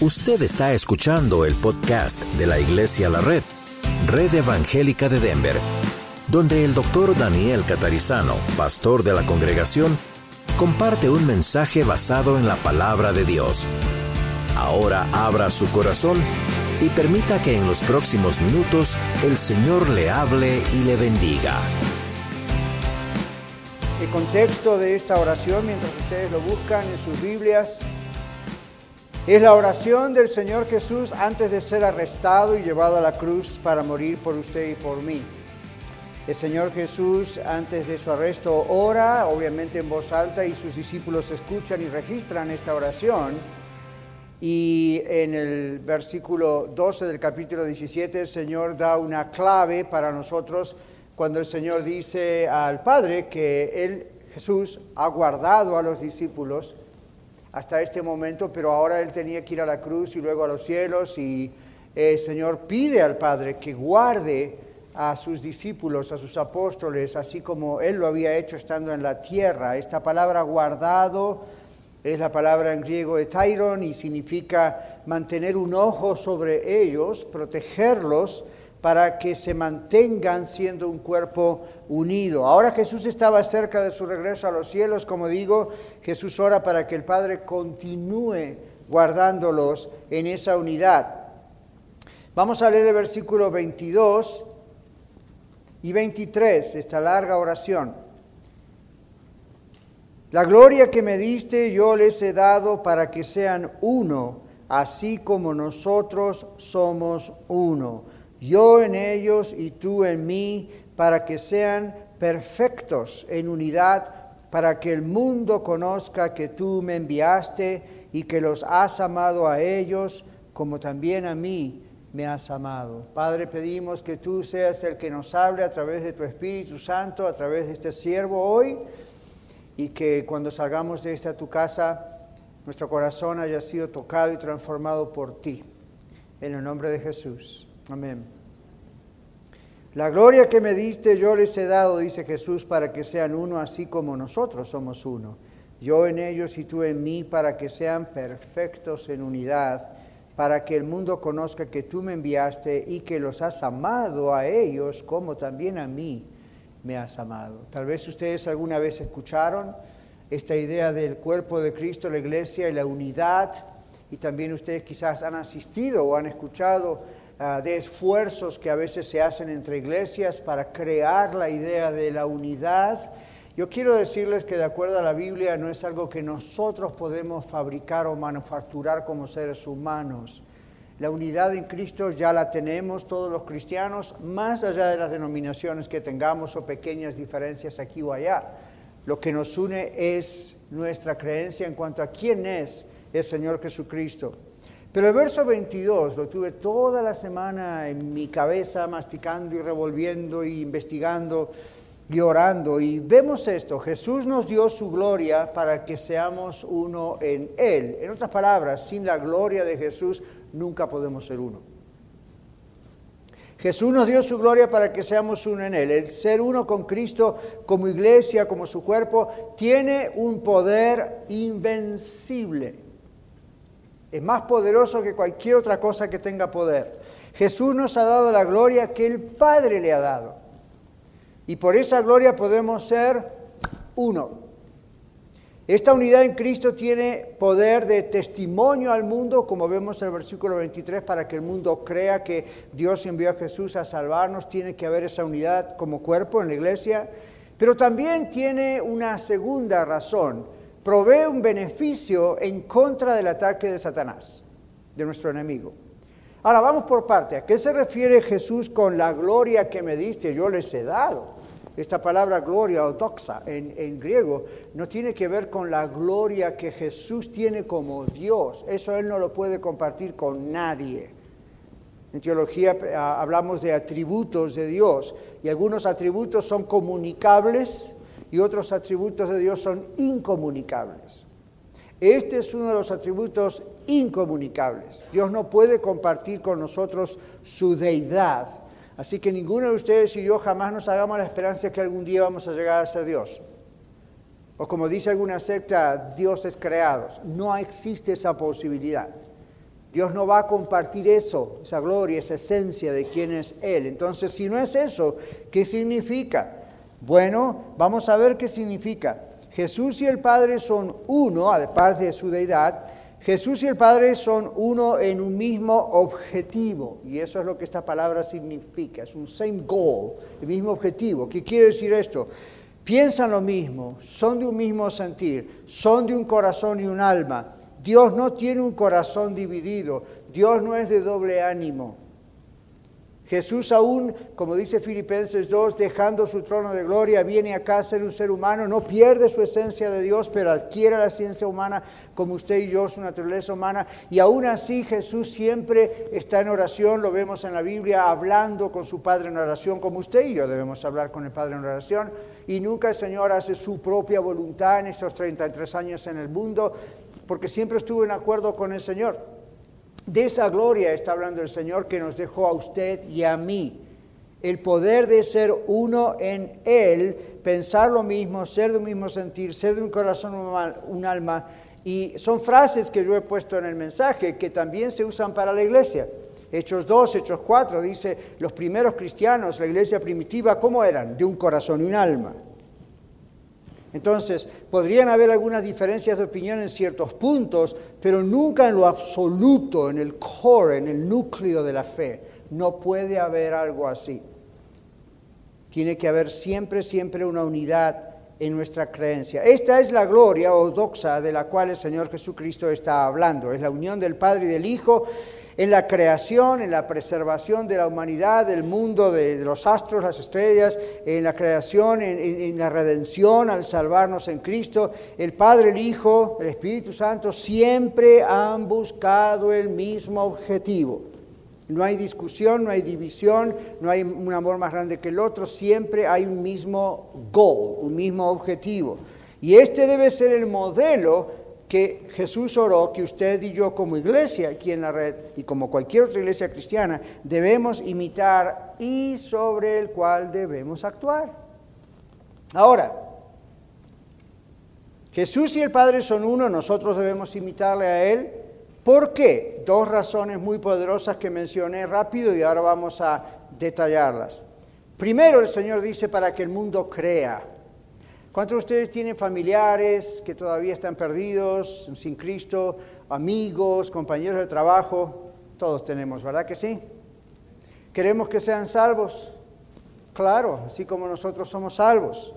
Usted está escuchando el podcast de la Iglesia La Red, Red Evangélica de Denver, donde el doctor Daniel Catarizano, pastor de la congregación, comparte un mensaje basado en la palabra de Dios. Ahora abra su corazón y permita que en los próximos minutos el Señor le hable y le bendiga. El contexto de esta oración, mientras ustedes lo buscan en sus Biblias, es la oración del Señor Jesús antes de ser arrestado y llevado a la cruz para morir por usted y por mí. El Señor Jesús antes de su arresto ora, obviamente en voz alta, y sus discípulos escuchan y registran esta oración. Y en el versículo 12 del capítulo 17 el Señor da una clave para nosotros cuando el Señor dice al Padre que Él, Jesús, ha guardado a los discípulos hasta este momento, pero ahora Él tenía que ir a la cruz y luego a los cielos y el Señor pide al Padre que guarde a sus discípulos, a sus apóstoles, así como Él lo había hecho estando en la tierra. Esta palabra guardado es la palabra en griego etairon y significa mantener un ojo sobre ellos, protegerlos para que se mantengan siendo un cuerpo unido. Ahora Jesús estaba cerca de su regreso a los cielos, como digo, Jesús ora para que el Padre continúe guardándolos en esa unidad. Vamos a leer el versículo 22 y 23, esta larga oración. La gloria que me diste yo les he dado para que sean uno, así como nosotros somos uno yo en ellos y tú en mí, para que sean perfectos en unidad, para que el mundo conozca que tú me enviaste y que los has amado a ellos como también a mí me has amado. Padre, pedimos que tú seas el que nos hable a través de tu Espíritu Santo, a través de este siervo hoy, y que cuando salgamos de esta tu casa, nuestro corazón haya sido tocado y transformado por ti. En el nombre de Jesús. Amén. La gloria que me diste yo les he dado, dice Jesús, para que sean uno así como nosotros somos uno. Yo en ellos y tú en mí, para que sean perfectos en unidad, para que el mundo conozca que tú me enviaste y que los has amado a ellos como también a mí me has amado. Tal vez ustedes alguna vez escucharon esta idea del cuerpo de Cristo, la iglesia y la unidad, y también ustedes quizás han asistido o han escuchado Ah, de esfuerzos que a veces se hacen entre iglesias para crear la idea de la unidad. Yo quiero decirles que de acuerdo a la Biblia no es algo que nosotros podemos fabricar o manufacturar como seres humanos. La unidad en Cristo ya la tenemos todos los cristianos, más allá de las denominaciones que tengamos o pequeñas diferencias aquí o allá. Lo que nos une es nuestra creencia en cuanto a quién es el Señor Jesucristo. Pero el verso 22 lo tuve toda la semana en mi cabeza, masticando y revolviendo y investigando y orando. Y vemos esto, Jesús nos dio su gloria para que seamos uno en Él. En otras palabras, sin la gloria de Jesús nunca podemos ser uno. Jesús nos dio su gloria para que seamos uno en Él. El ser uno con Cristo como iglesia, como su cuerpo, tiene un poder invencible es más poderoso que cualquier otra cosa que tenga poder. Jesús nos ha dado la gloria que el Padre le ha dado. Y por esa gloria podemos ser uno. Esta unidad en Cristo tiene poder de testimonio al mundo, como vemos en el versículo 23, para que el mundo crea que Dios envió a Jesús a salvarnos, tiene que haber esa unidad como cuerpo en la iglesia, pero también tiene una segunda razón provee un beneficio en contra del ataque de Satanás, de nuestro enemigo. Ahora vamos por parte. ¿A qué se refiere Jesús con la gloria que me diste? Yo les he dado. Esta palabra gloria o doxa en, en, griego no tiene que ver con la gloria que Jesús tiene como Dios. Eso Él no lo puede compartir con nadie. En teología ah, hablamos de atributos de Dios y algunos atributos son comunicables y otros atributos de Dios son incomunicables. Este es uno de los atributos incomunicables. Dios no puede compartir con nosotros su deidad. Así que ninguno de ustedes y yo jamás nos hagamos la esperanza que algún día vamos a llegar a ser Dios. O como dice alguna secta, dioses creados. No existe esa posibilidad. Dios no va a compartir eso, esa gloria, esa esencia de quién es Él. Entonces, si no es eso, ¿qué significa? Bueno, vamos a ver qué significa. Jesús y el Padre son uno, aparte de su deidad. Jesús y el Padre son uno en un mismo objetivo. Y eso es lo que esta palabra significa. Es un same goal, el mismo objetivo. ¿Qué quiere decir esto? Piensan lo mismo, son de un mismo sentir, son de un corazón y un alma Dios no tiene un corazón dividido, Dios no es de doble ánimo. Jesús aún, como dice Filipenses 2, dejando su trono de gloria, viene acá a ser un ser humano, no pierde su esencia de Dios, pero adquiere la ciencia humana como usted y yo, su naturaleza humana. Y aún así Jesús siempre está en oración, lo vemos en la Biblia, hablando con su Padre en oración, como usted y yo debemos hablar con el Padre en oración. Y nunca el Señor hace su propia voluntad en estos 33 años en el mundo, porque siempre estuvo en acuerdo con el Señor. De esa gloria está hablando el Señor que nos dejó a usted y a mí. El poder de ser uno en Él, pensar lo mismo, ser de un mismo sentir, ser de un corazón, un alma. Y son frases que yo he puesto en el mensaje que también se usan para la iglesia. Hechos 2, Hechos 4 dice, los primeros cristianos, la iglesia primitiva, ¿cómo eran? De un corazón y un alma. Entonces, podrían haber algunas diferencias de opinión en ciertos puntos, pero nunca en lo absoluto, en el core, en el núcleo de la fe. No puede haber algo así. Tiene que haber siempre, siempre una unidad en nuestra creencia. Esta es la gloria ortodoxa de la cual el Señor Jesucristo está hablando. Es la unión del Padre y del Hijo en la creación, en la preservación de la humanidad, del mundo, de, los astros, las estrellas, en la creación, en, la redención, al salvarnos en Cristo. El Padre, el Hijo, el Espíritu Santo siempre han buscado el mismo objetivo. No hay discusión, no hay división, no hay un amor más grande que el otro, siempre hay un mismo goal, un mismo objetivo. Y este debe ser el modelo que Jesús oró que usted y yo como iglesia aquí en la red y como cualquier otra iglesia cristiana debemos imitar y sobre el cual debemos actuar. Ahora, Jesús y el Padre son uno, nosotros debemos imitarle a Él. ¿Por qué? Dos razones muy poderosas que mencioné rápido y ahora vamos a detallarlas. Primero, el Señor dice para que el mundo crea. ¿Cuántos de ustedes tienen familiares que todavía están perdidos, sin Cristo, amigos, compañeros de trabajo? Todos tenemos, ¿verdad que sí? ¿Queremos que sean salvos? Claro, así como nosotros somos salvos.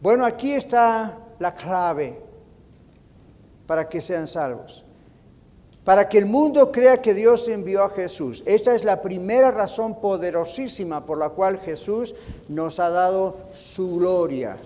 Bueno, aquí está la clave para que sean salvos. Para que el mundo crea que Dios envió a Jesús. Esa es la primera razón poderosísima por la cual Jesús nos ha dado su gloria.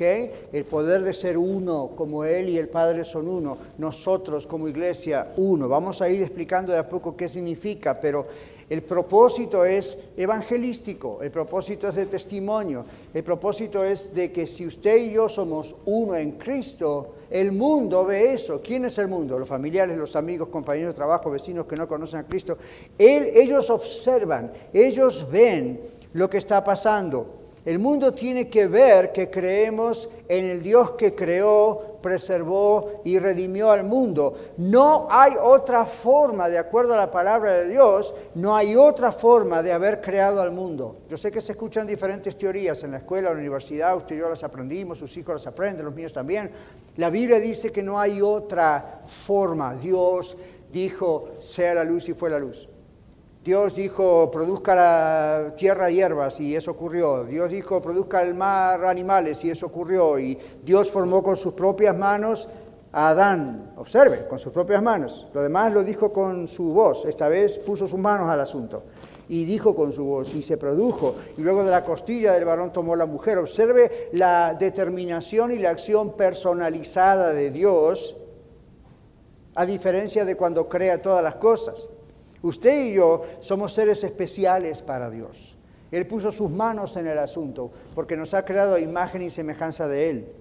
El poder de ser uno, como Él y el Padre son uno, nosotros como iglesia uno. Vamos a ir explicando de a poco qué significa, pero el propósito es evangelístico, el propósito es de testimonio, el propósito es de que si usted y yo somos uno en Cristo, el mundo ve eso. ¿Quién es el mundo? Los familiares, los amigos, compañeros de trabajo, vecinos que no conocen a Cristo. ellos observan, ellos ven lo que está pasando. El mundo tiene que ver que creemos en el Dios que creó, preservó y redimió al mundo. No hay otra forma, de acuerdo a la palabra de Dios, no hay otra forma de haber creado al mundo. Yo sé que se escuchan diferentes teorías en la escuela, en la universidad, usted y yo las aprendimos, sus hijos las aprenden, los míos también. La Biblia dice que no hay otra forma. Dios dijo, sea la luz y fue la luz. Dios dijo, produzca la tierra hierbas y eso ocurrió. Dios dijo, produzca el mar animales y eso ocurrió. Y Dios formó con sus propias manos a Adán. Observe, con sus propias manos. Lo demás lo dijo con su voz. Esta vez puso sus manos al asunto. Y dijo con su voz y se produjo. Y luego de la costilla del varón tomó la mujer. Observe la determinación y la acción personalizada de Dios, a diferencia de cuando crea todas las cosas. Usted y yo somos seres especiales para Dios. Él puso sus manos en el asunto porque nos ha creado a imagen y semejanza de Él.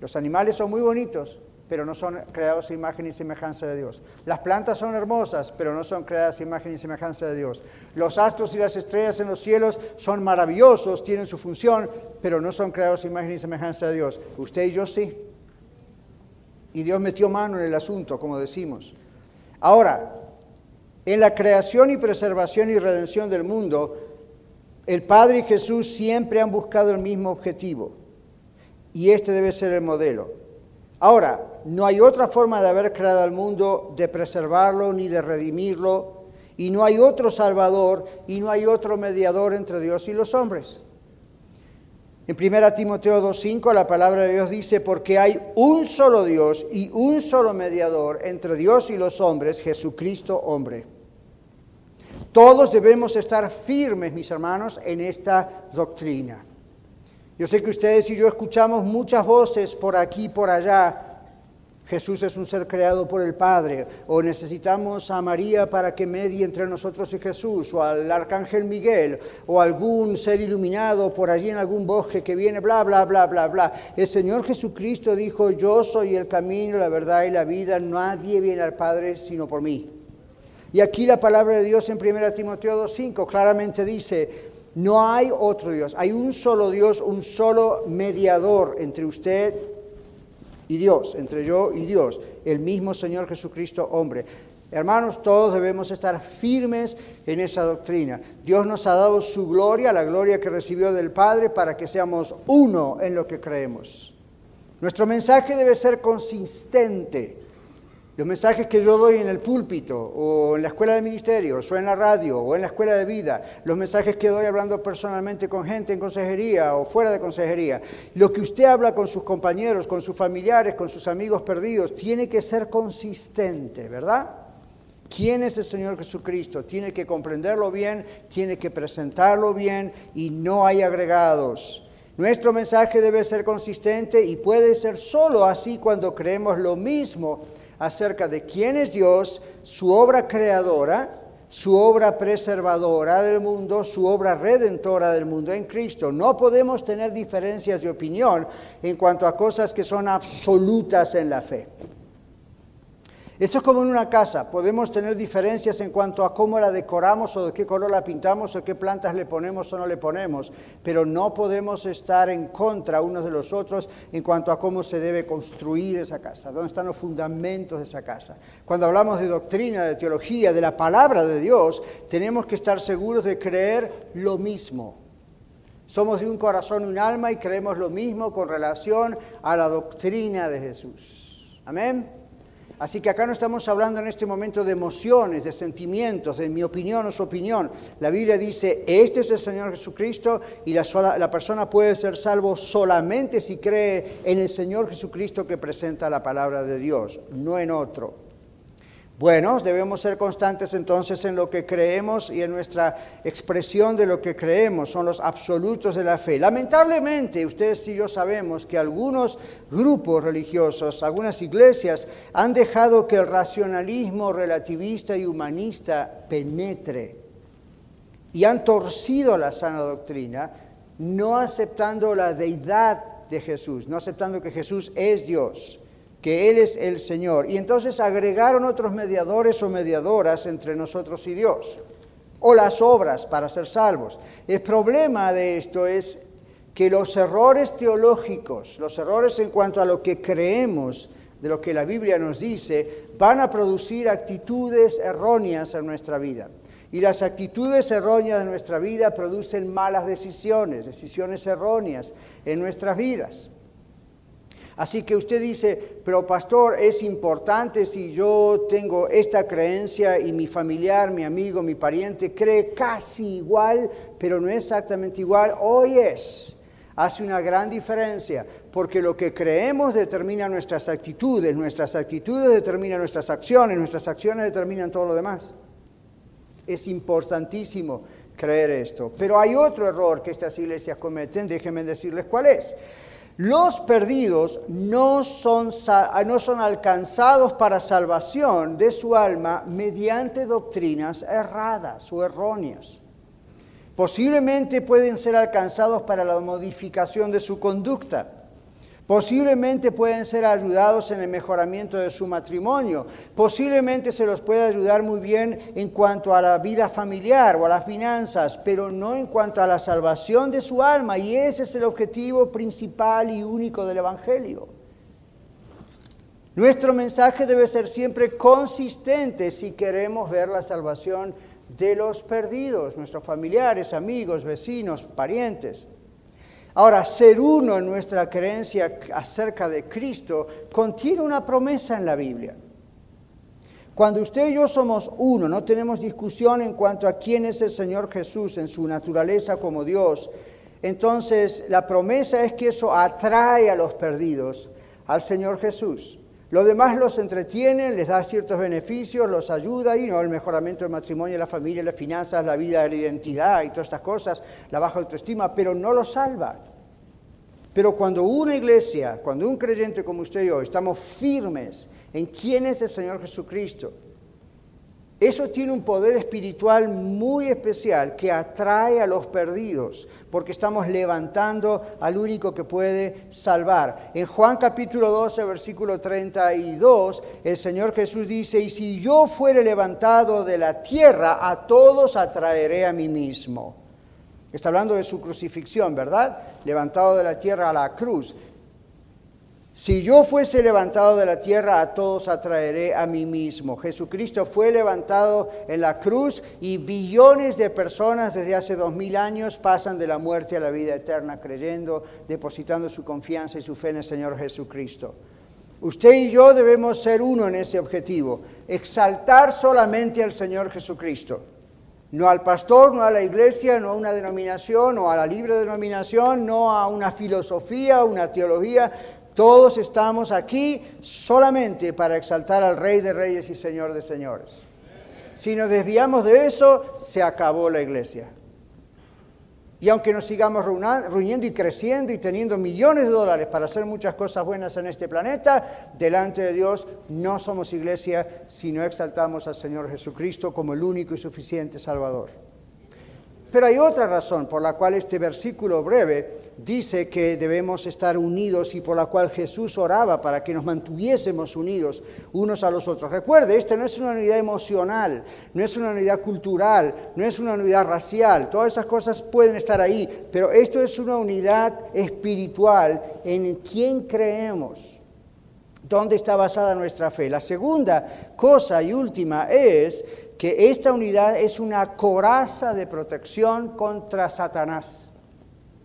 Los animales son muy bonitos, pero no son creados a imagen y semejanza de Dios. Las plantas son hermosas, pero no son creadas a imagen y semejanza de Dios. Los astros y las estrellas en los cielos son maravillosos, tienen su función, pero no son creados a imagen y semejanza de Dios. Usted y yo sí. Y Dios metió mano en el asunto, como decimos. Ahora, En la creación y preservación y redención del mundo, el Padre y Jesús siempre han buscado el mismo objetivo y este debe ser el modelo. Ahora, no hay otra forma de haber creado al mundo, de preservarlo ni de redimirlo, y no hay otro Salvador y no hay otro mediador entre Dios y los hombres. En 1 Timoteo 2.5 la palabra de Dios dice, porque hay un solo Dios y un solo mediador entre Dios y los hombres, Jesucristo hombre. Todos debemos estar firmes, mis hermanos, en esta doctrina. Yo sé que ustedes y yo escuchamos muchas voces por aquí y por allá. Jesús es un ser creado por el Padre, o necesitamos a María para que medie entre nosotros y Jesús, o al arcángel Miguel, o algún ser iluminado por allí en algún bosque que viene, bla, bla, bla, bla, bla. El Señor Jesucristo dijo, yo soy el camino, la verdad y la vida, nadie viene al Padre sino por mí. Y aquí la palabra de Dios en 1 Timoteo 2.5 claramente dice, no hay otro Dios, hay un solo Dios, un solo mediador entre usted y Dios, entre yo y Dios, el mismo Señor Jesucristo hombre. Hermanos, todos debemos estar firmes en esa doctrina. Dios nos ha dado su gloria, la gloria que recibió del Padre, para que seamos uno en lo que creemos. Nuestro mensaje debe ser consistente. Los mensajes que yo doy en el púlpito, o en la escuela de ministerios, o en la radio, o en la escuela de vida, los mensajes que doy hablando personalmente con gente en consejería o fuera de consejería, lo que usted habla con sus compañeros, con sus familiares, con sus amigos perdidos, tiene que ser consistente, ¿verdad? ¿Quién es el Señor Jesucristo? Tiene que comprenderlo bien, tiene que presentarlo bien y no hay agregados. Nuestro mensaje debe ser consistente y puede ser solo así cuando creemos lo mismo acerca de quién es Dios, su obra creadora, su obra preservadora del mundo, su obra redentora del mundo en Cristo. No podemos tener diferencias de opinión en cuanto a cosas que son absolutas en la fe. Esto es como en una casa, podemos tener diferencias en cuanto a cómo la decoramos o de qué color la pintamos o qué plantas le ponemos o no le ponemos, pero no podemos estar en contra unos de los otros en cuanto a cómo se debe construir esa casa, dónde están los fundamentos de esa casa. Cuando hablamos de doctrina, de teología, de la palabra de Dios, tenemos que estar seguros de creer lo mismo. Somos de un corazón y un alma y creemos lo mismo con relación a la doctrina de Jesús. Amén. Así que acá no estamos hablando en este momento de emociones, de sentimientos, de mi opinión o su opinión. La Biblia dice, este es el Señor Jesucristo y la, la persona puede ser salvo solamente si cree en el Señor Jesucristo que presenta la palabra de Dios, no en otro. Bueno, debemos ser constantes entonces en lo que creemos y en nuestra expresión de lo que creemos, son los absolutos de la fe. Lamentablemente, ustedes y yo sabemos que algunos grupos religiosos, algunas iglesias han dejado que el racionalismo relativista y humanista penetre y han torcido la sana doctrina, no aceptando la deidad de Jesús, no aceptando que Jesús es Dios que Él es el Señor. Y entonces agregaron otros mediadores o mediadoras entre nosotros y Dios, o las obras para ser salvos. El problema de esto es que los errores teológicos, los errores en cuanto a lo que creemos, de lo que la Biblia nos dice, van a producir actitudes erróneas en nuestra vida. Y las actitudes erróneas de nuestra vida producen malas decisiones, decisiones erróneas en nuestras vidas. Así que usted dice, pero pastor, es importante si yo tengo esta creencia y mi familiar, mi amigo, mi pariente cree casi igual, pero no exactamente igual. Hoy es, hace una gran diferencia, porque lo que creemos determina nuestras actitudes, nuestras actitudes determinan nuestras acciones, nuestras acciones determinan todo lo demás. Es importantísimo creer esto. Pero hay otro error que estas iglesias cometen, déjenme decirles cuál es. Los perdidos no son, no son, alcanzados para salvación de su alma mediante doctrinas erradas o erróneas. Posiblemente pueden ser alcanzados para la modificación de su conducta Posiblemente pueden ser ayudados en el mejoramiento de su matrimonio. Posiblemente se los puede ayudar muy bien en cuanto a la vida familiar o a las finanzas, pero no en cuanto a la salvación de su alma. Y ese es el objetivo principal y único del Evangelio. Nuestro mensaje debe ser siempre consistente si queremos ver la salvación de los perdidos, nuestros familiares, amigos, vecinos, parientes. Ahora, ser uno en nuestra creencia acerca de Cristo contiene una promesa en la Biblia. Cuando usted y yo somos uno, no tenemos discusión en cuanto a quién es el Señor Jesús en su naturaleza como Dios, entonces la promesa es que eso atrae a los perdidos al Señor Jesús. Lo demás los entretiene, les da ciertos beneficios, los ayuda y no el mejoramiento del matrimonio, la familia, las finanzas, la vida, la identidad y todas estas cosas, la baja autoestima, pero no los salva. Pero cuando una iglesia, cuando un creyente como usted y yo estamos firmes en quién es el Señor Jesucristo, eso tiene un poder espiritual muy especial que atrae a los perdidos, porque estamos levantando al único que puede salvar. En Juan capítulo 12, versículo 32, el Señor Jesús dice, y si yo fuere levantado de la tierra, a todos atraeré a mí mismo. Está hablando de su crucifixión, ¿verdad? Levantado de la tierra a la cruz. Si yo fuese levantado de la tierra, a todos atraeré a mí mismo. Jesucristo fue levantado en la cruz y billones de personas desde hace dos mil años pasan de la muerte a la vida eterna creyendo, depositando su confianza y su fe en el Señor Jesucristo. Usted y yo debemos ser uno en ese objetivo, exaltar solamente al Señor Jesucristo. No al pastor, no a la iglesia, no a una denominación, no a la libre denominación, no a una filosofía, una teología, todos estamos aquí solamente para exaltar al Rey de Reyes y Señor de Señores. Si nos desviamos de eso, se acabó la iglesia. Y aunque nos sigamos reuniendo y creciendo y teniendo millones de dólares para hacer muchas cosas buenas en este planeta, delante de Dios no somos iglesia si no exaltamos al Señor Jesucristo como el único y suficiente Salvador. Pero hay otra razón por la cual este versículo breve dice que debemos estar unidos y por la cual Jesús oraba para que nos mantuviésemos unidos unos a los otros. Recuerde, esta no es una unidad emocional, no es una unidad cultural, no es una unidad racial, todas esas cosas pueden estar ahí, pero esto es una unidad espiritual en quien creemos. ¿Dónde está basada nuestra fe? La segunda cosa y última es que esta unidad es una coraza de protección contra Satanás,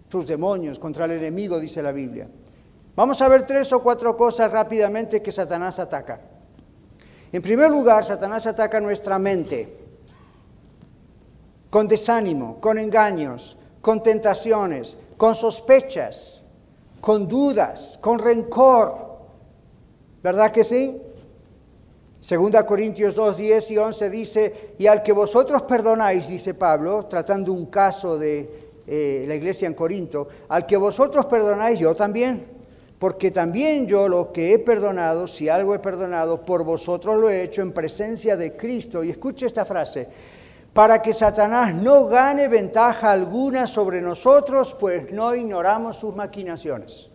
sus demonios, contra el enemigo, dice la Biblia. Vamos a ver tres o cuatro cosas rápidamente que Satanás ataca. En primer lugar, Satanás ataca nuestra mente con desánimo, con engaños, con tentaciones, con sospechas, con dudas, con rencor. ¿Verdad que sí? Segunda Corintios 2, 10 y 11 dice, y al que vosotros perdonáis, dice Pablo, tratando un caso de eh, la iglesia en Corinto, al que vosotros perdonáis, yo también, porque también yo lo que he perdonado, si algo he perdonado, por vosotros lo he hecho en presencia de Cristo. Y escuche esta frase, para que Satanás no gane ventaja alguna sobre nosotros, pues no ignoramos sus maquinaciones.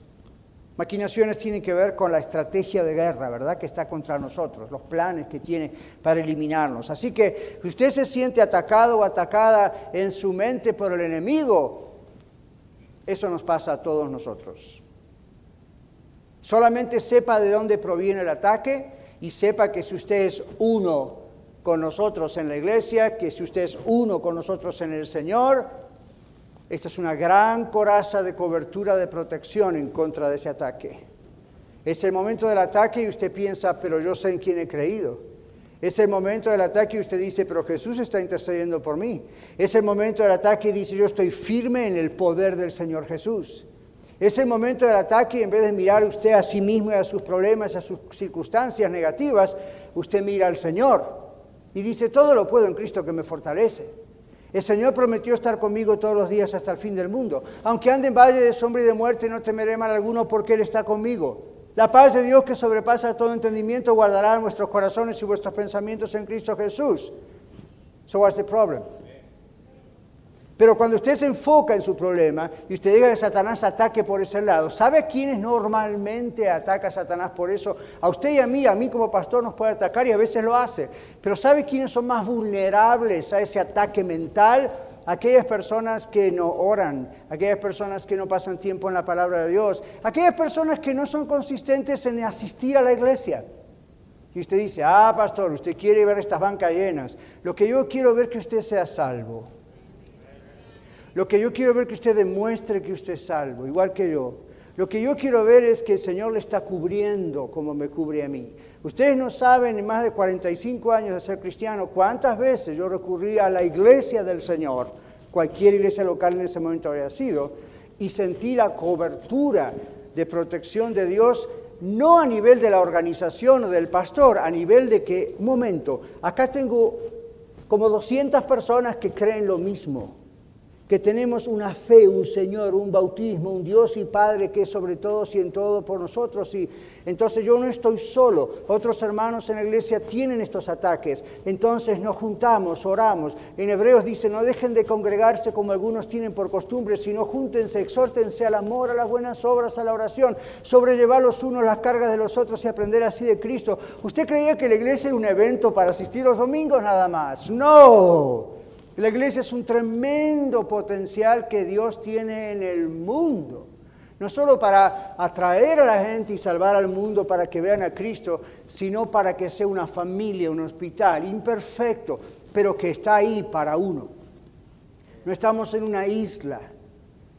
Maquinaciones tienen que ver con la estrategia de guerra, ¿verdad? Que está contra nosotros, los planes que tiene para eliminarnos. Así que si usted se siente atacado o atacada en su mente por el enemigo, eso nos pasa a todos nosotros. Solamente sepa de dónde proviene el ataque y sepa que si usted es uno con nosotros en la iglesia, que si usted es uno con nosotros en el Señor, esta es una gran coraza de cobertura de protección en contra de ese ataque. Es el momento del ataque y usted piensa, pero yo sé en quién he creído. Es el momento del ataque y usted dice, pero Jesús está intercediendo por mí. Es el momento del ataque y dice, yo estoy firme en el poder del Señor Jesús. Es el momento del ataque y en vez de mirar usted a sí mismo y a sus problemas, a sus circunstancias negativas, usted mira al Señor y dice, todo lo puedo en Cristo que me fortalece. El Señor prometió estar conmigo todos los días hasta el fin del mundo. Aunque ande en valle de sombra y de muerte, no temeré mal alguno porque Él está conmigo. La paz de Dios que sobrepasa todo entendimiento guardará nuestros corazones y vuestros pensamientos en Cristo Jesús. So what's the problem? Pero cuando usted se enfoca en su problema y usted diga que Satanás ataque por ese lado, ¿sabe quiénes normalmente ataca a Satanás por eso? A usted y a mí, a mí como pastor nos puede atacar y a veces lo hace. Pero ¿sabe quiénes son más vulnerables a ese ataque mental? aquellas personas que no oran, aquellas personas que no pasan tiempo en la palabra de Dios, aquellas personas que no son consistentes en asistir a la iglesia. Y usted dice, ah, pastor, usted quiere ver estas bancas llenas. Lo que yo quiero ver que usted sea salvo. Lo que yo quiero ver que usted demuestre que usted es salvo, igual que yo. Lo que yo quiero ver es que el Señor le está cubriendo como me cubre a mí. Ustedes no saben en más de 45 años de ser cristiano cuántas veces yo recurrí a la iglesia del Señor, cualquier iglesia local en ese momento había sido, y sentí la cobertura de protección de Dios, no a nivel de la organización o del pastor, a nivel de que, un momento, acá tengo como 200 personas que creen lo mismo que tenemos una fe, un Señor, un bautismo, un Dios y Padre que es sobre todo y en todo por nosotros. Y entonces yo no estoy solo, otros hermanos en la iglesia tienen estos ataques. Entonces nos juntamos, oramos. En Hebreos dice, no dejen de congregarse como algunos tienen por costumbre, sino júntense, exhórtense al amor, a las buenas obras, a la oración, sobrellevar los unos las cargas de los otros y aprender así de Cristo. ¿Usted creía que la iglesia era un evento para asistir los domingos nada más? No. La iglesia es un tremendo potencial que Dios tiene en el mundo. No solo para atraer a la gente y salvar al mundo para que vean a Cristo, sino para que sea una familia, un hospital imperfecto, pero que está ahí para uno. No estamos en una isla,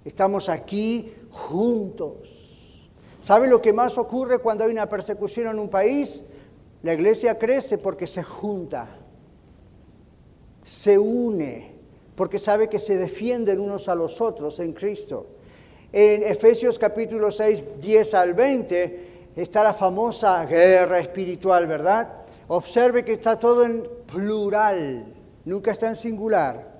estamos aquí juntos. ¿Sabe lo que más ocurre cuando hay una persecución en un país? La iglesia crece porque se junta se une porque sabe que se defienden unos a los otros en Cristo. En Efesios capítulo 6, 10 al 20 está la famosa guerra espiritual, ¿verdad? Observe que está todo en plural, nunca está en singular.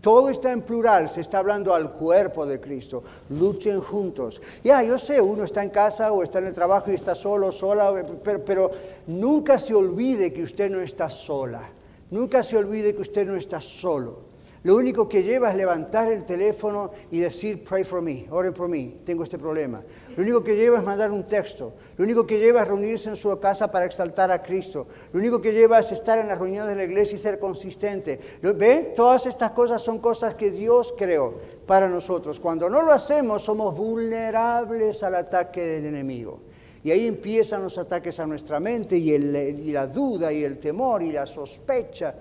Todo está en plural, se está hablando al cuerpo de Cristo. Luchen juntos. Ya, yo sé, uno está en casa o está en el trabajo y está solo, sola, pero, pero nunca se olvide que usted no está sola. Nunca se olvide que usted no está solo. Lo único que lleva es levantar el teléfono y decir, pray for me, ore por mí, tengo este problema. Lo único que lleva es mandar un texto. Lo único que lleva es reunirse en su casa para exaltar a Cristo. Lo único que lleva es estar en las reuniones de la iglesia y ser consistente. ¿Ve? Todas estas cosas son cosas que Dios creó para nosotros. Cuando no lo hacemos, somos vulnerables al ataque del enemigo. Y ahí empiezan los ataques a nuestra mente y, la duda y el temor y la sospecha.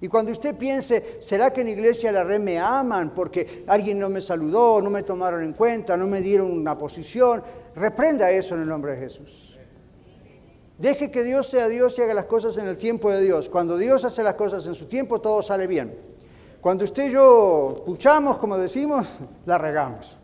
Y cuando usted piense, ¿será que en iglesia la red me aman porque alguien no me saludó, no me tomaron en cuenta, no me dieron una posición? Reprenda eso en el nombre de Jesús. Deje que Dios sea Dios y haga las cosas en el tiempo de Dios. Cuando Dios hace las cosas en su tiempo, todo sale bien. Cuando usted y yo puchamos, como decimos, la regamos.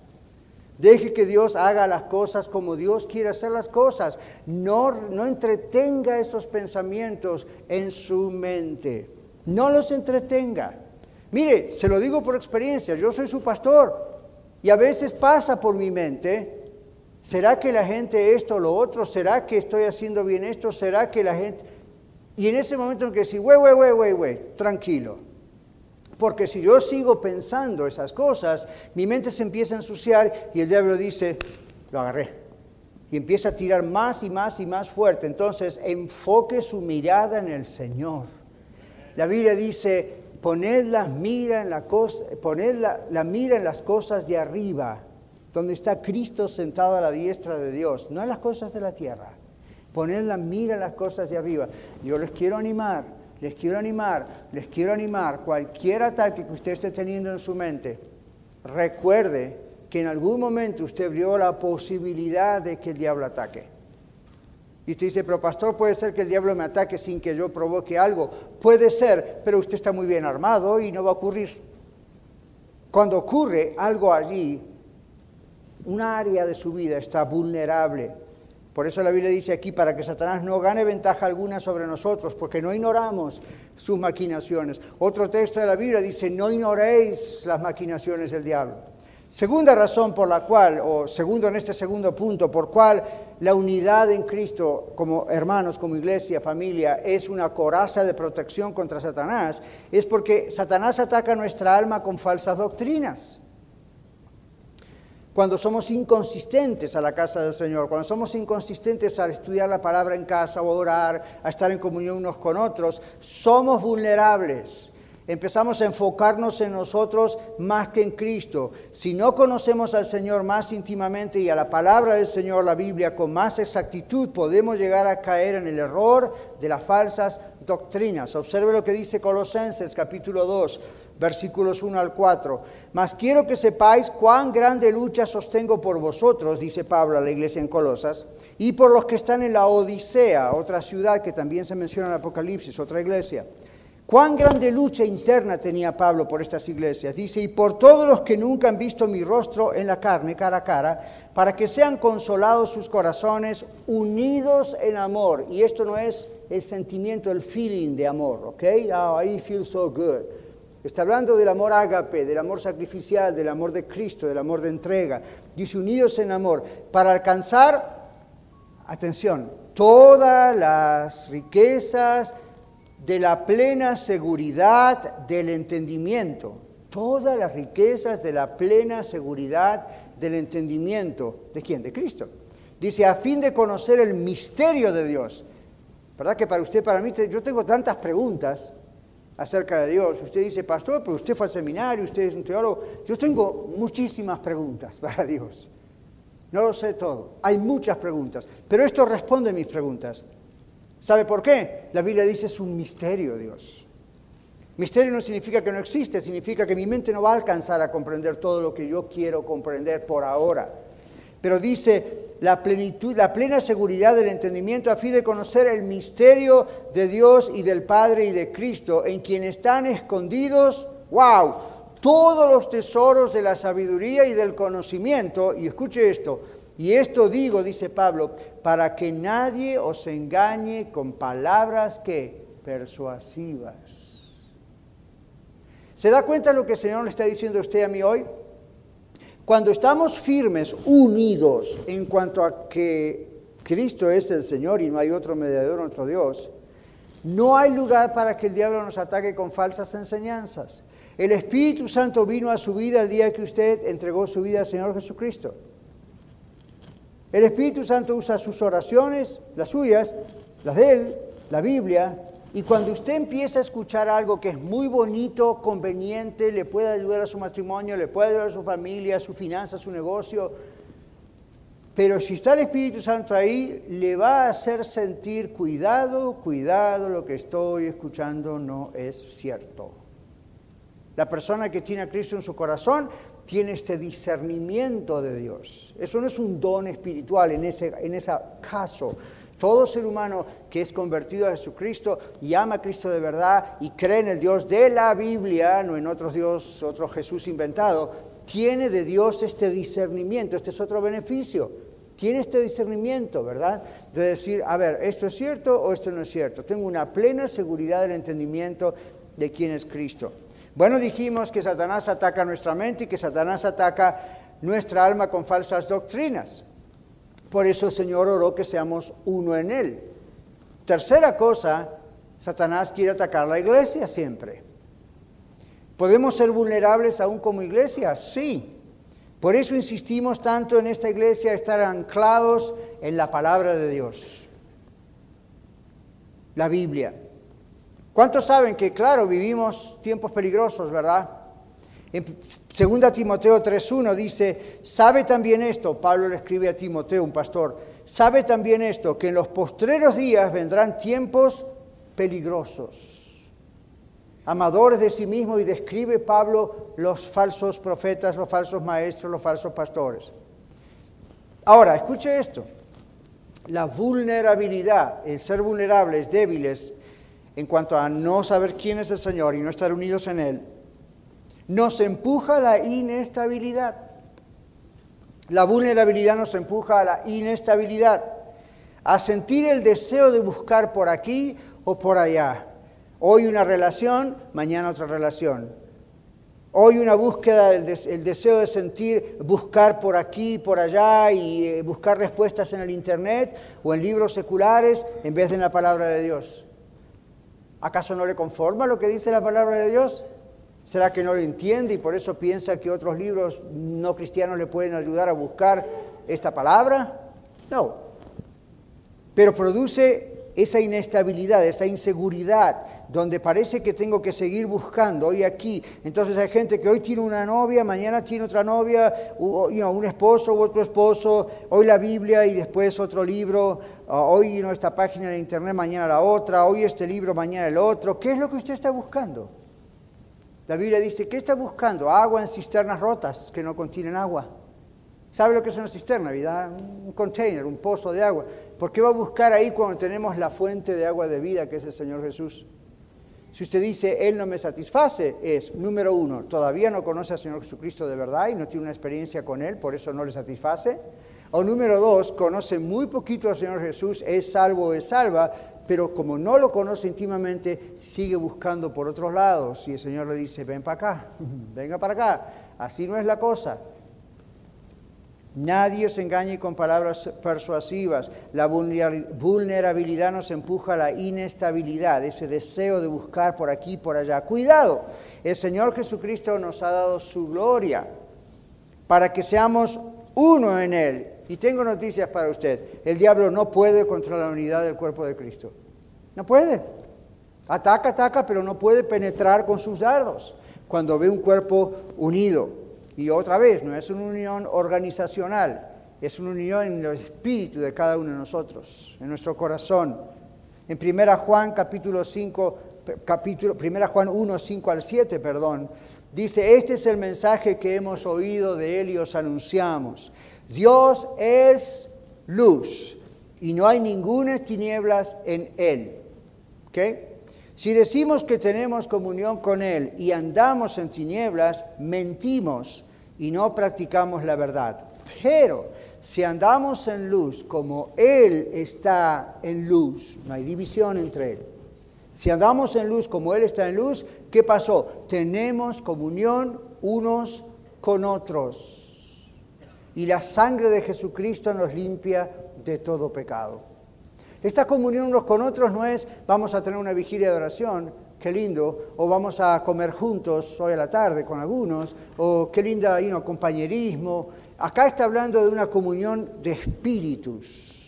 Deje que Dios haga las cosas como Dios quiere hacer las cosas. No, no entretenga esos pensamientos en su mente. No los entretenga. Mire, se lo digo por experiencia, yo soy su pastor y a veces pasa por mi mente, ¿será que la gente esto o lo otro? ¿Será que estoy haciendo bien esto? ¿Será que la gente... Y en ese momento en que sí, güey, güey, güey, güey, güey, tranquilo. Porque si yo sigo pensando esas cosas, mi mente se empieza a ensuciar y el diablo dice, lo agarré. Y empieza a tirar más y más y más fuerte. Entonces, enfoque su mirada en el Señor. La Biblia dice, poned la mira en, la cosa, la mira en las cosas de arriba, donde está Cristo sentado a la diestra de Dios, no en las cosas de la tierra. Poned la mira en las cosas de arriba. Yo les quiero animar les quiero animar, les quiero animar, cualquier ataque que usted esté teniendo en su mente, recuerde que en algún momento usted vio la posibilidad de que el diablo ataque. Y usted dice, pero pastor, puede ser que el diablo me ataque sin que yo provoque algo. Puede ser, pero usted está muy bien armado y no va a ocurrir. Cuando ocurre algo allí, un área de su vida está vulnerable por eso la Biblia dice aquí, para que Satanás no gane ventaja alguna sobre nosotros, porque no ignoramos sus maquinaciones. Otro texto de la Biblia dice, no ignoréis las maquinaciones del diablo. Segunda razón por la cual, o segundo en este segundo punto, por cual la unidad en Cristo como hermanos, como iglesia, familia, es una coraza de protección contra Satanás, es porque Satanás ataca nuestra alma con falsas doctrinas cuando somos inconsistentes a la casa del Señor, cuando somos inconsistentes al estudiar la palabra en casa o orar, a estar en comunión unos con otros, somos vulnerables. empezamos a enfocarnos en nosotros más que en Cristo. Si no conocemos al Señor más íntimamente y a la palabra del Señor, la Biblia, con más exactitud, podemos llegar a caer en el error de las falsas doctrinas. Observe lo que dice Colosenses capítulo 2, versículos 1 al 4. Mas quiero que sepáis cuán grande lucha sostengo por vosotros, dice Pablo a la iglesia en Colosas, y por los que están en la Odisea, otra ciudad que también se menciona en Apocalipsis, otra iglesia Cuán grande lucha interna tenía Pablo por estas iglesias. Dice, y por todos los que nunca han visto mi rostro en la carne, cara a cara, para que sean consolados sus corazones, unidos en amor. Y esto no es el sentimiento, el feeling de amor, ¿ok? Oh, I feel so good. Está hablando del amor ágape, del amor sacrificial, del amor de Cristo, del amor de entrega. Dice, unidos en amor, para alcanzar, atención, todas las riquezas, de la plena seguridad del entendimiento. Todas las riquezas de la plena seguridad del entendimiento. ¿De quién? De Cristo. Dice, a fin de conocer el misterio de Dios. ¿Verdad que para usted, para mí, yo tengo tantas preguntas acerca de Dios. Usted dice, pastor, pero usted fue al seminario, usted es un teólogo. Yo tengo muchísimas preguntas para Dios. No lo sé todo. Hay muchas preguntas. Pero esto responde a mis preguntas. ¿Sabe por qué? La Biblia dice es un misterio, Dios. Misterio no significa que no existe, significa que mi mente no va a alcanzar a comprender todo lo que yo quiero comprender por ahora. Pero dice la plenitud, la plena seguridad del entendimiento a fin de conocer el misterio de Dios y del Padre y de Cristo, en quien están escondidos, wow, todos los tesoros de la sabiduría y del conocimiento. Y escuche esto, y esto digo, dice Pablo, para que nadie os engañe con palabras que persuasivas. ¿Se da cuenta de lo que el Señor le está diciendo a usted a mí hoy? Cuando estamos firmes, unidos en cuanto a que Cristo es el Señor y no hay otro mediador, otro Dios, no hay lugar para que el diablo nos ataque con falsas enseñanzas. El Espíritu Santo vino a su vida el día que usted entregó su vida al Señor Jesucristo. El Espíritu Santo usa sus oraciones, las suyas, las de Él, la Biblia, y cuando usted empieza a escuchar algo que es muy bonito, conveniente, le puede ayudar a su matrimonio, le puede ayudar a su familia, a su finanza, a su negocio, pero si está el Espíritu Santo ahí, le va a hacer sentir, cuidado, cuidado, lo que estoy escuchando no es cierto. La persona que tiene a Cristo en su corazón tiene este discernimiento de Dios. Eso no es un don espiritual en ese, en ese caso. Todo ser humano que es convertido a Jesucristo y ama a Cristo de verdad y cree en el Dios de la Biblia, no en otro Dios, otro Jesús inventado, tiene de Dios este discernimiento. Este es otro beneficio. Tiene este discernimiento, ¿verdad? De decir, a ver, ¿esto es cierto o esto no es cierto? Tengo una plena seguridad del entendimiento de quién es Cristo. Bueno, dijimos que Satanás ataca nuestra mente y que Satanás ataca nuestra alma con falsas doctrinas. Por eso el Señor oró que seamos uno en Él. Tercera cosa, Satanás quiere atacar la iglesia siempre. ¿Podemos ser vulnerables aún como iglesia? Sí. Por eso insistimos tanto en esta iglesia, estar anclados en la palabra de Dios, la Biblia. ¿Cuántos saben que, claro, vivimos tiempos peligrosos, verdad? En 2 Timoteo 3.1 dice, sabe también esto, Pablo le escribe a Timoteo, un pastor, sabe también esto, que en los postreros días vendrán tiempos peligrosos, amadores de sí mismo, y describe Pablo los falsos profetas, los falsos maestros, los falsos pastores. Ahora, escuche esto, la vulnerabilidad, el ser vulnerables, débiles, en cuanto a no saber quién es el Señor y no estar unidos en Él, nos empuja a la inestabilidad. La vulnerabilidad nos empuja a la inestabilidad, a sentir el deseo de buscar por aquí o por allá. Hoy una relación, mañana otra relación. Hoy una búsqueda, el, deseo de sentir, buscar por aquí, por allá y eh, buscar respuestas en el Internet o en libros seculares en vez de en la palabra de Dios. ¿Acaso no le conforma lo que dice la palabra de Dios? ¿Será que no lo entiende y por eso piensa que otros libros no cristianos le pueden ayudar a buscar esta palabra? No. Pero produce esa inestabilidad, esa inseguridad donde parece que tengo que seguir buscando, hoy aquí. Entonces hay gente que hoy tiene una novia, mañana tiene otra novia, un esposo u otro esposo, hoy la Biblia y después otro libro, hoy esta página de internet, mañana la otra, hoy este libro, mañana el otro. ¿Qué es lo que usted está buscando? La Biblia dice, ¿qué está buscando? Agua en cisternas rotas que no contienen agua. ¿Sabe lo que es una cisterna? ¿verdad? Un container, un pozo de agua. ¿Por qué va a buscar ahí cuando tenemos la fuente de agua de vida que es el Señor Jesús? Si usted dice, Él no me satisface, es, número uno, todavía no conoce al Señor Jesucristo de verdad y no tiene una experiencia con Él, por eso no le satisface. O número dos, conoce muy poquito al Señor Jesús, es salvo o es salva, pero como no lo conoce íntimamente, sigue buscando por otros lados. Y el Señor le dice, ven para acá, venga para acá. Así no es la cosa. Nadie se engañe con palabras persuasivas. La vulnerabilidad nos empuja a la inestabilidad, ese deseo de buscar por aquí y por allá. Cuidado, el Señor Jesucristo nos ha dado su gloria para que seamos uno en Él y tengo noticias para usted. El diablo no puede contra la unidad del cuerpo de Cristo. No puede. Ataca, ataca, pero no puede penetrar con sus dardos cuando ve un cuerpo unido. Y otra vez, no es una unión organizacional, es una unión en el espíritu de cada uno de nosotros, en nuestro corazón. En 1 Juan capítulo 5, capítulo, 1 Juan 1, 5 al 7, perdón, dice, este es el mensaje que hemos oído de él y os anunciamos Dios es luz y no hay ninguna tinieblas en Él. Si decimos que tenemos comunión con Él y andamos en tinieblas, mentimos y no practicamos la verdad. Pero si andamos en luz como Él está en luz, no hay división entre Él. Si andamos en luz como Él está en luz, ¿qué pasó? Tenemos comunión unos con otros y la sangre de Jesucristo nos limpia de todo pecado. Esta comunión unos con otros no es vamos a tener una vigilia de oración, qué lindo, o vamos a comer juntos hoy a la tarde con algunos, o qué linda compañerismo. Acá está hablando de una comunión de espíritus.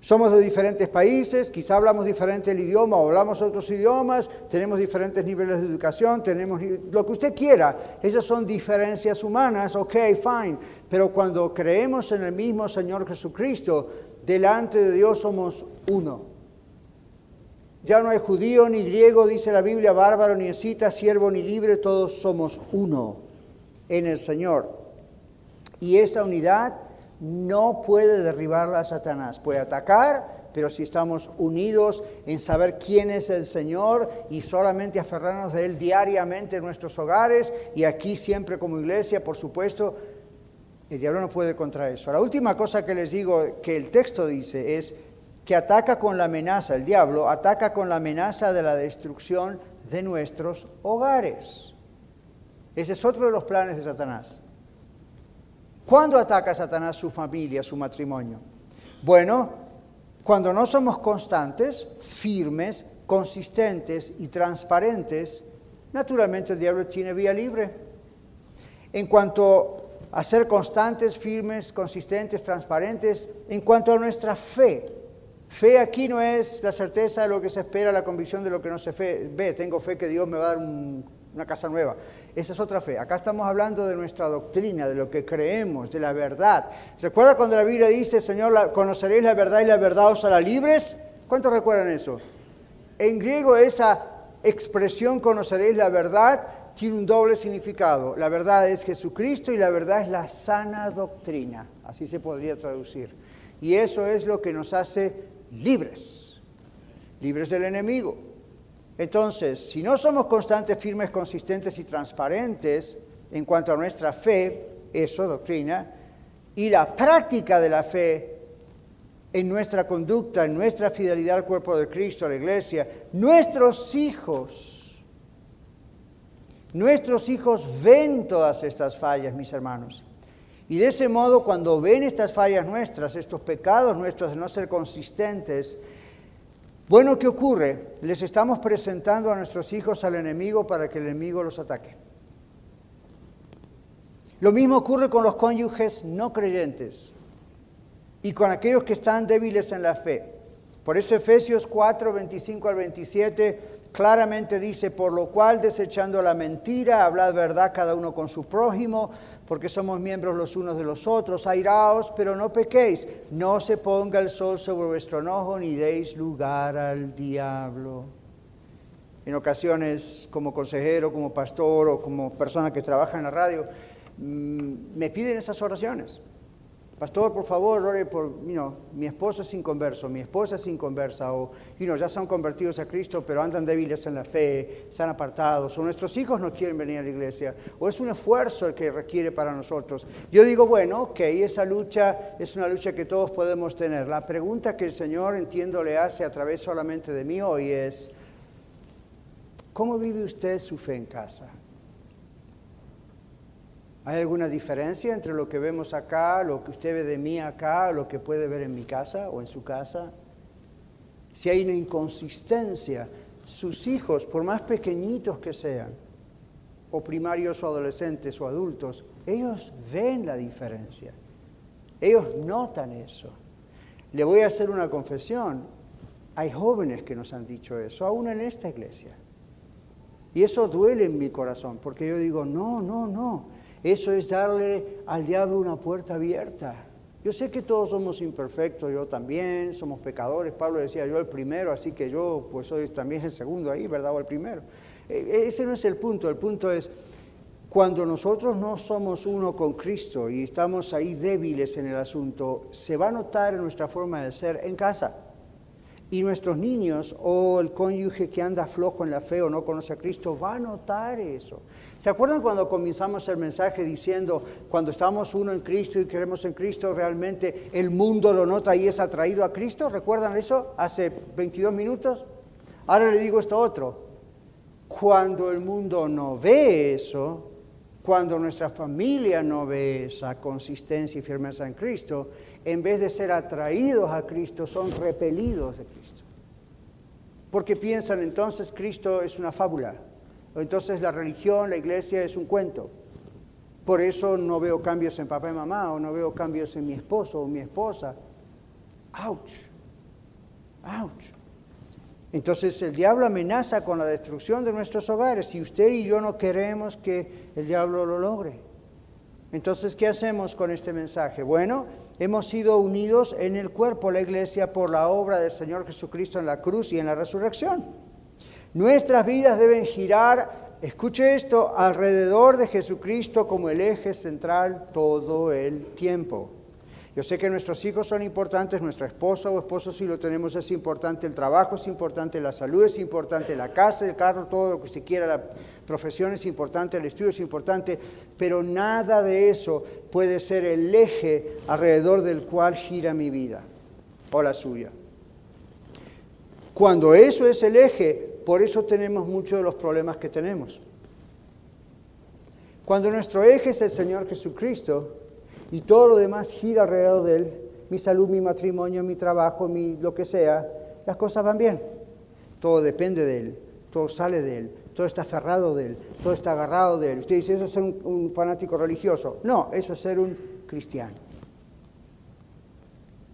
Somos de diferentes países, quizá hablamos diferente el idioma o hablamos otros idiomas, tenemos diferentes niveles de educación, tenemos lo que usted quiera. Esas son diferencias humanas, ok, fine. Pero cuando creemos en el mismo Señor Jesucristo, delante de Dios somos uno. Ya no hay judío ni griego, dice la Biblia, bárbaro ni escita, siervo ni libre, todos somos uno en el Señor. Y esa unidad no puede derribarla a Satanás. Puede atacar, pero si estamos unidos en saber quién es el Señor y solamente aferrarnos a Él diariamente en nuestros hogares y aquí siempre como iglesia, por supuesto, el diablo no puede contra eso. La última cosa que les digo que el texto dice es que ataca con la amenaza, el diablo ataca con la amenaza de la destrucción de nuestros hogares. Ese es otro de los planes de Satanás. ¿Cuándo ataca Satanás su familia, su matrimonio? Bueno, cuando no somos constantes, firmes, consistentes y transparentes, naturalmente el diablo tiene vía libre. En cuanto a ser constantes, firmes, consistentes, transparentes, en cuanto a nuestra fe, fe aquí no es la certeza de lo que se espera, la convicción de lo que no se ve. Tengo fe que Dios me va a dar una casa nueva. Esa es otra fe. Acá estamos hablando de nuestra doctrina, de lo que creemos, de la verdad. ¿Recuerda cuando la Biblia dice, Señor, conoceréis la verdad y la verdad os hará libres? ¿Cuántos recuerdan eso? En griego esa expresión conoceréis la verdad tiene un doble significado. La verdad es Jesucristo y la verdad es la sana doctrina. Así se podría traducir. Y eso es lo que nos hace libres, libres del enemigo. Entonces, si no somos constantes, firmes, consistentes y transparentes en cuanto a nuestra fe, eso, doctrina, y la práctica de la fe en nuestra conducta, en nuestra fidelidad al cuerpo de Cristo, a la iglesia, nuestros hijos, nuestros hijos ven todas estas fallas, mis hermanos. Y de ese modo, cuando ven estas fallas nuestras, estos pecados nuestros de no ser consistentes, bueno, ¿qué ocurre? Les estamos presentando a nuestros hijos al enemigo para que el enemigo los ataque. Lo mismo ocurre con los cónyuges no creyentes y con aquellos que están débiles en la fe. Por eso Efesios 4, 25 al 27 claramente dice, por lo cual desechando la mentira, hablad verdad cada uno con su prójimo, porque somos miembros los unos de los otros, airaos, pero no pequéis, no se ponga el sol sobre vuestro enojo, ni deis lugar al diablo. En ocasiones, como consejero, como pastor o como persona que trabaja en la radio, mm, me piden esas oraciones. Pastor, por favor, ore por, you mi esposo es inconverso, mi esposa es inconversa, o you ya son convertidos a Cristo, pero andan débiles en la fe, están apartados, o nuestros hijos no quieren venir a la iglesia, o es un esfuerzo el que requiere para nosotros. Yo digo, bueno, ok, esa lucha es una lucha que todos podemos tener. La pregunta que el Señor, entiendo, le hace a través solamente de mí hoy es, ¿cómo vive usted su fe en casa? ¿Hay alguna diferencia entre lo que vemos acá, lo que usted ve de mí acá, lo que puede ver en mi casa o en su casa? Si hay una inconsistencia, sus hijos, por más pequeñitos que sean, o primarios o adolescentes o adultos, ellos ven la diferencia. Ellos notan eso. Le voy a hacer una confesión. Hay jóvenes que nos han dicho eso, aún en esta iglesia. Y eso duele en mi corazón, porque yo digo, no, no, no. Eso es darle al diablo una puerta abierta. Yo sé que todos somos imperfectos, yo también, somos pecadores. Pablo decía, yo el primero, así que yo pues soy también el segundo ahí, ¿verdad? O el primero. E, e, ese no es el punto, el punto es, cuando nosotros no somos uno con Cristo y estamos ahí débiles en el asunto, se va a notar en nuestra forma de ser en casa. Y nuestros niños o el cónyuge que anda flojo en la fe o no conoce a Cristo va a notar eso. ¿Se acuerdan cuando comenzamos el mensaje diciendo, cuando estamos uno en Cristo y queremos en Cristo, realmente el mundo lo nota y es atraído a Cristo? ¿Recuerdan eso hace 22 minutos? Ahora le digo esto otro. Cuando el mundo no ve eso, cuando nuestra familia no ve esa consistencia y firmeza en Cristo, en vez de ser atraídos a Cristo, son repelidos de Cristo porque piensan entonces Cristo es una fábula, entonces la religión, la iglesia es un cuento. Por eso no veo cambios en papá y mamá, o no veo cambios en mi esposo o mi esposa. ¡Auch! ¡Auch! Entonces el diablo amenaza con la destrucción de nuestros hogares y usted y yo no queremos que el diablo lo logre. Entonces, ¿qué hacemos con este mensaje? Bueno, hemos sido unidos en el cuerpo, la iglesia, por la obra del Señor Jesucristo en la cruz y en la resurrección. Nuestras vidas deben girar, escuche esto, alrededor de Jesucristo como el eje central todo el tiempo. Yo sé que nuestros hijos son importantes, nuestra esposa o esposo si lo tenemos es importante, el trabajo es importante, la salud es importante, la casa, el carro, todo lo que usted quiera, la profesión es importante, el estudio es importante, pero nada de eso puede ser el eje alrededor del cual gira mi vida o la suya. Cuando eso es el eje, por eso tenemos muchos de los problemas que tenemos. Cuando nuestro eje es el Señor Jesucristo, y todo lo demás gira alrededor de Él, mi salud, mi matrimonio, mi trabajo, mi lo que sea, las cosas van bien. Todo depende de Él, todo sale de Él, todo está aferrado de Él, todo está agarrado de Él. Usted dice, ¿eso es ser un, un fanático religioso? No, eso es ser un cristiano.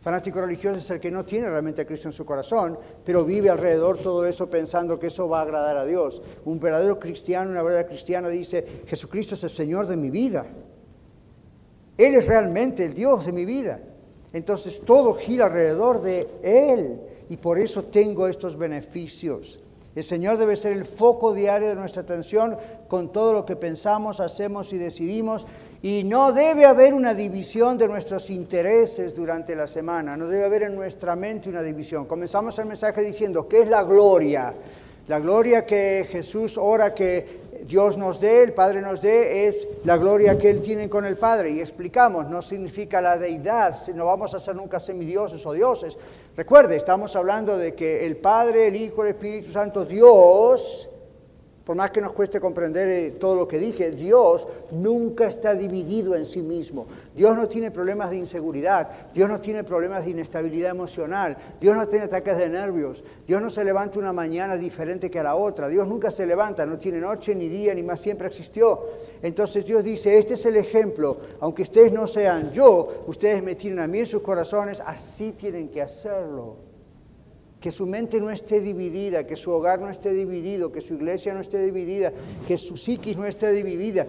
Fanático religioso es el que no tiene realmente a Cristo en su corazón, pero vive alrededor todo eso pensando que eso va a agradar a Dios. Un verdadero cristiano, una verdadera cristiana dice, Jesucristo es el Señor de mi vida. Él es realmente el Dios de mi vida. Entonces todo gira alrededor de Él y por eso tengo estos beneficios. El Señor debe ser el foco diario de nuestra atención con todo lo que pensamos, hacemos y decidimos. Y no debe haber una división de nuestros intereses durante la semana, no debe haber en nuestra mente una división. Comenzamos el mensaje diciendo, ¿qué es la gloria? La gloria que Jesús ora que Dios nos dé, el Padre nos dé, es la gloria que Él tiene con el Padre. Y explicamos, no significa la deidad, no vamos a ser nunca semidioses o dioses. Recuerde, estamos hablando de que el Padre, el Hijo, el Espíritu Santo, Dios, por más que nos cueste comprender eh, todo lo que dije, Dios nunca está dividido en sí mismo. Dios no tiene problemas de inseguridad, Dios no tiene problemas de inestabilidad emocional, Dios no tiene ataques de nervios, Dios no se levanta una mañana diferente que a la otra, Dios nunca se levanta, no tiene noche ni día, ni más siempre existió. Entonces Dios dice, este es el ejemplo, aunque ustedes no sean yo, ustedes me tienen a mí en sus corazones, así tienen que hacerlo. Que su mente no esté dividida, que su hogar no esté dividido, que su iglesia no esté dividida, que su psiquis no esté dividida.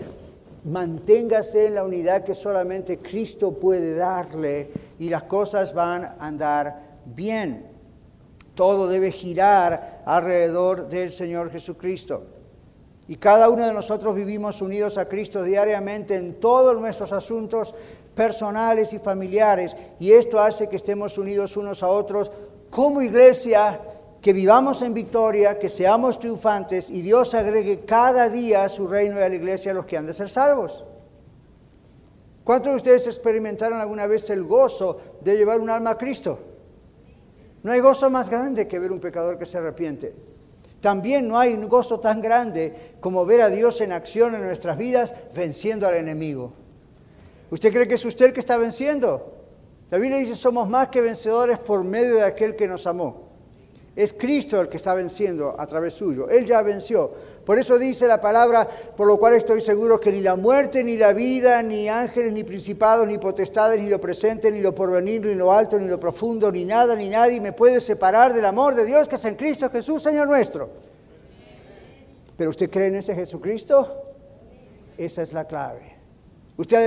Manténgase en la unidad que solamente Cristo puede darle y las cosas van a andar bien. Todo debe girar alrededor del Señor Jesucristo. Y cada uno de nosotros vivimos unidos a Cristo diariamente en todos nuestros asuntos personales y familiares. Y esto hace que estemos unidos unos a otros como iglesia, que vivamos en victoria, que seamos triunfantes y Dios agregue cada día a su reino y a la iglesia a los que han de ser salvos. ¿Cuántos de ustedes experimentaron alguna vez el gozo de llevar un alma a Cristo? No hay gozo más grande que ver un pecador que se arrepiente. También no hay un gozo tan grande como ver a Dios en acción en nuestras vidas venciendo al enemigo. ¿Usted cree que es usted el que está venciendo? La Biblia dice, somos más que vencedores por medio de aquel que nos amó. Es Cristo el que está venciendo a través suyo. Él ya venció. Por eso dice la palabra, por lo cual estoy seguro que ni la muerte, ni la vida, ni ángeles, ni principados, ni potestades, ni lo presente, ni lo porvenir, ni lo alto, ni lo profundo, ni nada, ni nadie me puede separar del amor de Dios que es en Cristo Jesús, Señor nuestro. ¿Pero usted cree en ese Jesucristo? Esa es la clave. Usted ha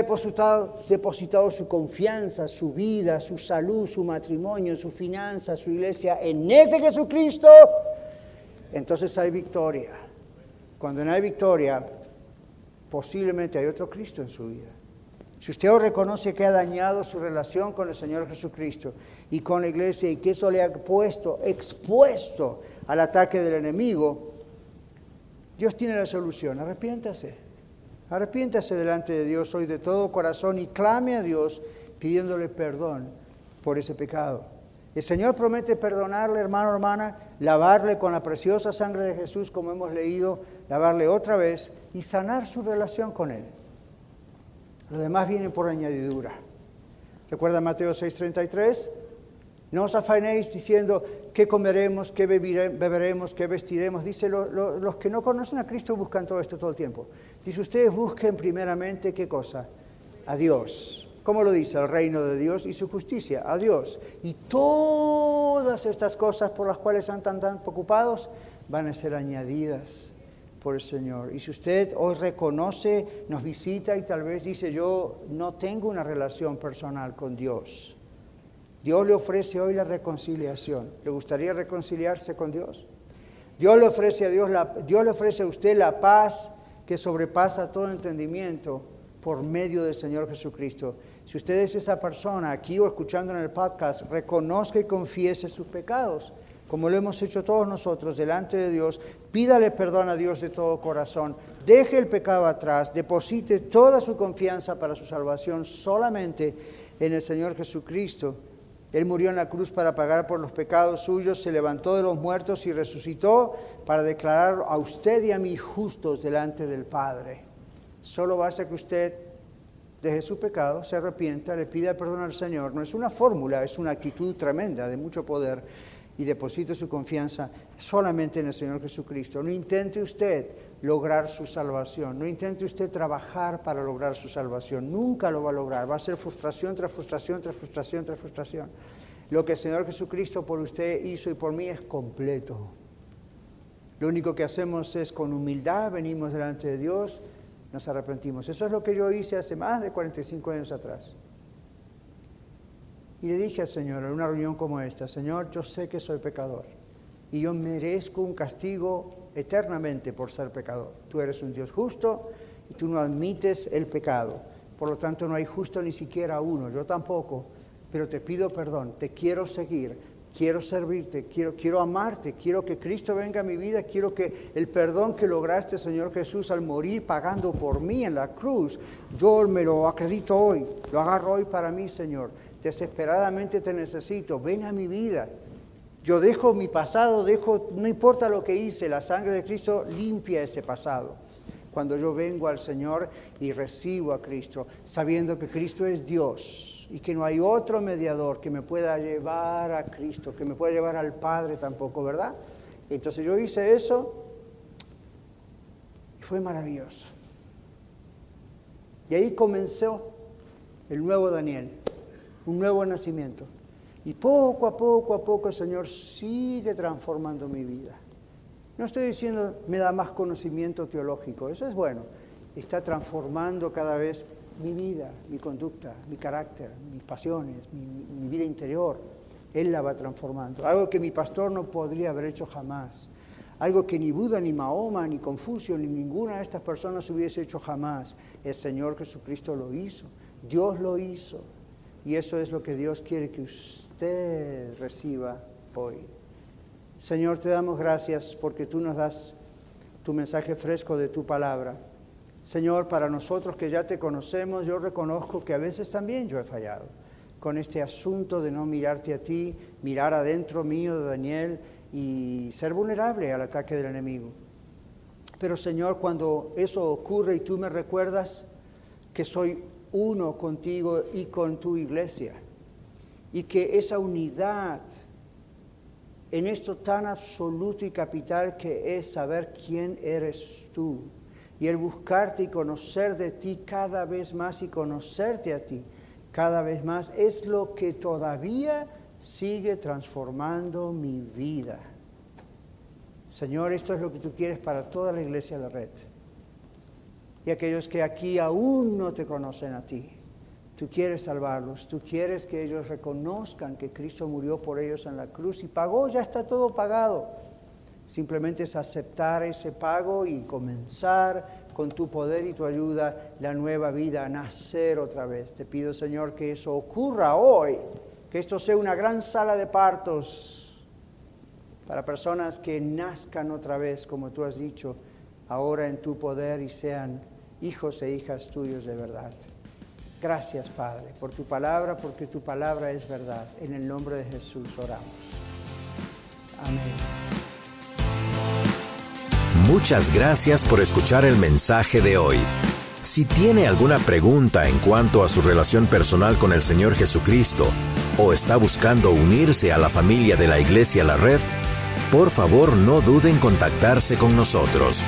depositado, su confianza, su vida, su salud, su matrimonio, su finanza, su iglesia en ese Jesucristo. Entonces hay victoria. Cuando no hay victoria, posiblemente hay otro Cristo en su vida. Si usted reconoce que ha dañado su relación con el Señor Jesucristo y con la iglesia y que eso le ha puesto expuesto al ataque del enemigo, Dios tiene la solución. Arrepiéntase. Arrepiéntase delante de Dios hoy de todo corazón y clame a Dios pidiéndole perdón por ese pecado. El Señor promete perdonarle, hermano, hermana, lavarle con la preciosa sangre de Jesús, como hemos leído, lavarle otra vez y sanar su relación con Él. Lo demás viene por añadidura. ¿Recuerda Mateo 6:33? No os afanéis diciendo qué comeremos, qué beberemos, qué vestiremos. Dice, los que no conocen a Cristo buscan todo esto todo el tiempo. Dice, ustedes busquen primeramente qué cosa? A Dios. ¿Cómo lo dice? El reino de Dios y su justicia, a Dios. Y todas estas cosas por las cuales están tan, tan preocupados van a ser añadidas por el Señor. Y si usted hoy reconoce, nos visita y tal vez dice, yo no tengo una relación personal con Dios Dios le ofrece hoy la reconciliación. ¿Le gustaría reconciliarse con Dios? Dios le ofrece a Dios Dios le ofrece a usted la paz que sobrepasa todo entendimiento por medio del Señor Jesucristo. Si usted es esa persona aquí o escuchando en el podcast, reconozca y confiese sus pecados, como lo hemos hecho todos nosotros delante de Dios, pídale perdón a Dios de todo corazón, deje el pecado atrás, deposite toda su confianza para su salvación solamente en el Señor Jesucristo él murió en la cruz para pagar por los pecados suyos, se levantó de los muertos y resucitó para declarar a usted y a mí justos delante del Padre. Solo basta que usted deje su pecado, se arrepienta, le pida perdón al Señor. No es una fórmula, es una actitud tremenda, de mucho poder, y deposite su confianza solamente en el Señor Jesucristo. No intente usted lograr su salvación. No intente usted trabajar para lograr su salvación. Nunca lo va a lograr. Va a ser frustración tras frustración, tras frustración, tras frustración. Lo que el Señor Jesucristo por usted hizo y por mí es completo. Lo único que hacemos es con humildad, venimos delante de Dios, nos arrepentimos. Eso es lo que yo hice hace más de 45 años atrás. Y le dije al Señor en una reunión como esta, Señor, yo sé que soy pecador y yo merezco un castigo eternamente por ser pecador. Tú eres un Dios justo y tú no admites el pecado. Por lo tanto, no hay justo ni siquiera uno, yo tampoco, pero te pido perdón, te quiero seguir, quiero servirte, quiero, quiero amarte, quiero que Cristo venga a mi vida, quiero que el perdón que lograste, Señor Jesús, al morir pagando por mí en la cruz, yo me lo acredito hoy, lo agarro hoy para mí, Señor. Desesperadamente te necesito, ven a mi vida, yo dejo mi pasado, dejo, no importa lo que hice, la sangre de Cristo limpia ese pasado. Cuando yo vengo al Señor y recibo a Cristo, sabiendo que Cristo es Dios y que no hay otro mediador que me pueda llevar a Cristo, que me pueda llevar al Padre tampoco, ¿verdad? Entonces yo hice eso y fue maravilloso. Y ahí comenzó el nuevo Daniel, un nuevo nacimiento. Y poco a poco a poco el Señor sigue transformando mi vida. No estoy diciendo me da más conocimiento teológico, eso es bueno. Está transformando cada vez mi vida, mi conducta, mi carácter, mis pasiones, mi, vida interior. Él la va transformando. Algo que mi pastor no podría haber hecho jamás. Algo que ni Buda, ni Mahoma, ni Confucio, ni ninguna de estas personas hubiese hecho jamás. El Señor Jesucristo lo hizo. Dios lo hizo. Y eso es lo que Dios quiere que usted reciba hoy. Señor, te damos gracias porque tú nos das tu mensaje fresco de tu palabra. Señor, para nosotros que ya te conocemos, yo reconozco que a veces también yo he fallado con este asunto de no mirarte a ti, mirar adentro mío de Daniel y ser vulnerable al ataque del enemigo. Pero Señor, cuando eso ocurre y tú me recuerdas que soy uno contigo y con tu iglesia, y que esa unidad en esto tan absoluto y capital que es saber quién eres tú, y el buscarte y conocer de ti cada vez más y conocerte a ti cada vez más es lo que todavía sigue transformando mi vida. Señor, esto es lo que tú quieres para toda la iglesia de la red. Y aquellos que aquí aún no te conocen a ti, tú quieres salvarlos, tú quieres que ellos reconozcan que Cristo murió por ellos en la cruz y pagó, ya está todo pagado. Simplemente es aceptar ese pago y comenzar con tu poder y tu ayuda la nueva vida, a nacer otra vez. Te pido, Señor, que eso ocurra hoy, que esto sea una gran sala de partos para personas que nazcan otra vez, como tú has dicho, ahora en tu poder y sean hijos e hijas tuyos de verdad. Gracias, Padre, por tu palabra, porque tu palabra es verdad. En el nombre de Jesús oramos. Amén. Muchas gracias por escuchar el mensaje de hoy. Si tiene alguna pregunta en cuanto a su relación personal con el Señor Jesucristo o está buscando unirse a la familia de la Iglesia La Red, por favor no duden en contactarse con nosotros.